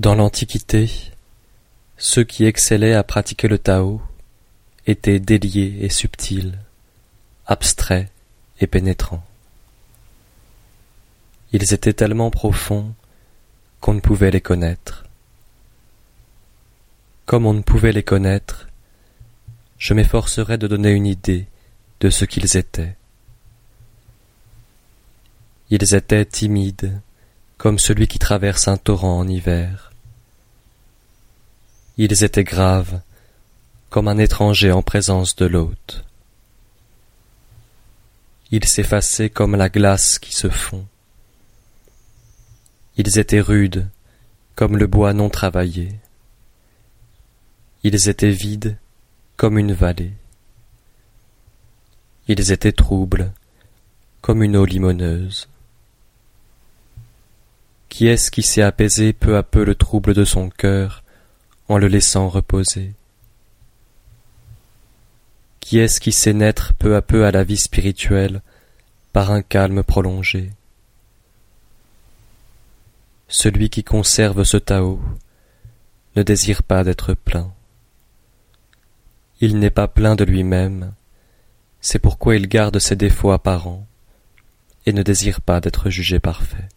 Dans l'Antiquité, ceux qui excellaient à pratiquer le Tao étaient déliés et subtils, abstraits et pénétrants. Ils étaient tellement profonds qu'on ne pouvait les connaître. Comme on ne pouvait les connaître, je m'efforcerai de donner une idée de ce qu'ils étaient. Ils étaient timides, comme celui qui traverse un torrent en hiver. Ils étaient graves, comme un étranger en présence de l'hôte. Ils s'effaçaient comme la glace qui se fond. Ils étaient rudes, comme le bois non travaillé. Ils étaient vides, comme une vallée. Ils étaient troubles, comme une eau limoneuse. Qui est-ce qui sait apaiser peu à peu le trouble de son cœur en le laissant reposer Qui est-ce qui sait naître peu à peu à la vie spirituelle par un calme prolongé? Celui qui conserve ce Tao ne désire pas d'être plein. Il n'est pas plein de lui-même, c'est pourquoi il garde ses défauts apparents et ne désire pas d'être jugé parfait.